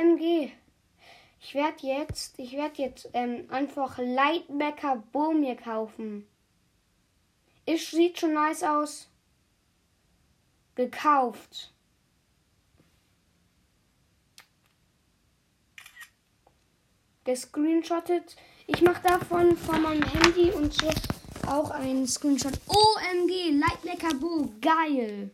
OMG. Ich werde jetzt, ich werde jetzt ähm, einfach Lightbacker Bo mir kaufen. Ist, sieht schon nice aus. Gekauft. Gescreenshottet. Ich mache davon von meinem Handy und so auch einen Screenshot. OMG, Lightbacker Bo, geil.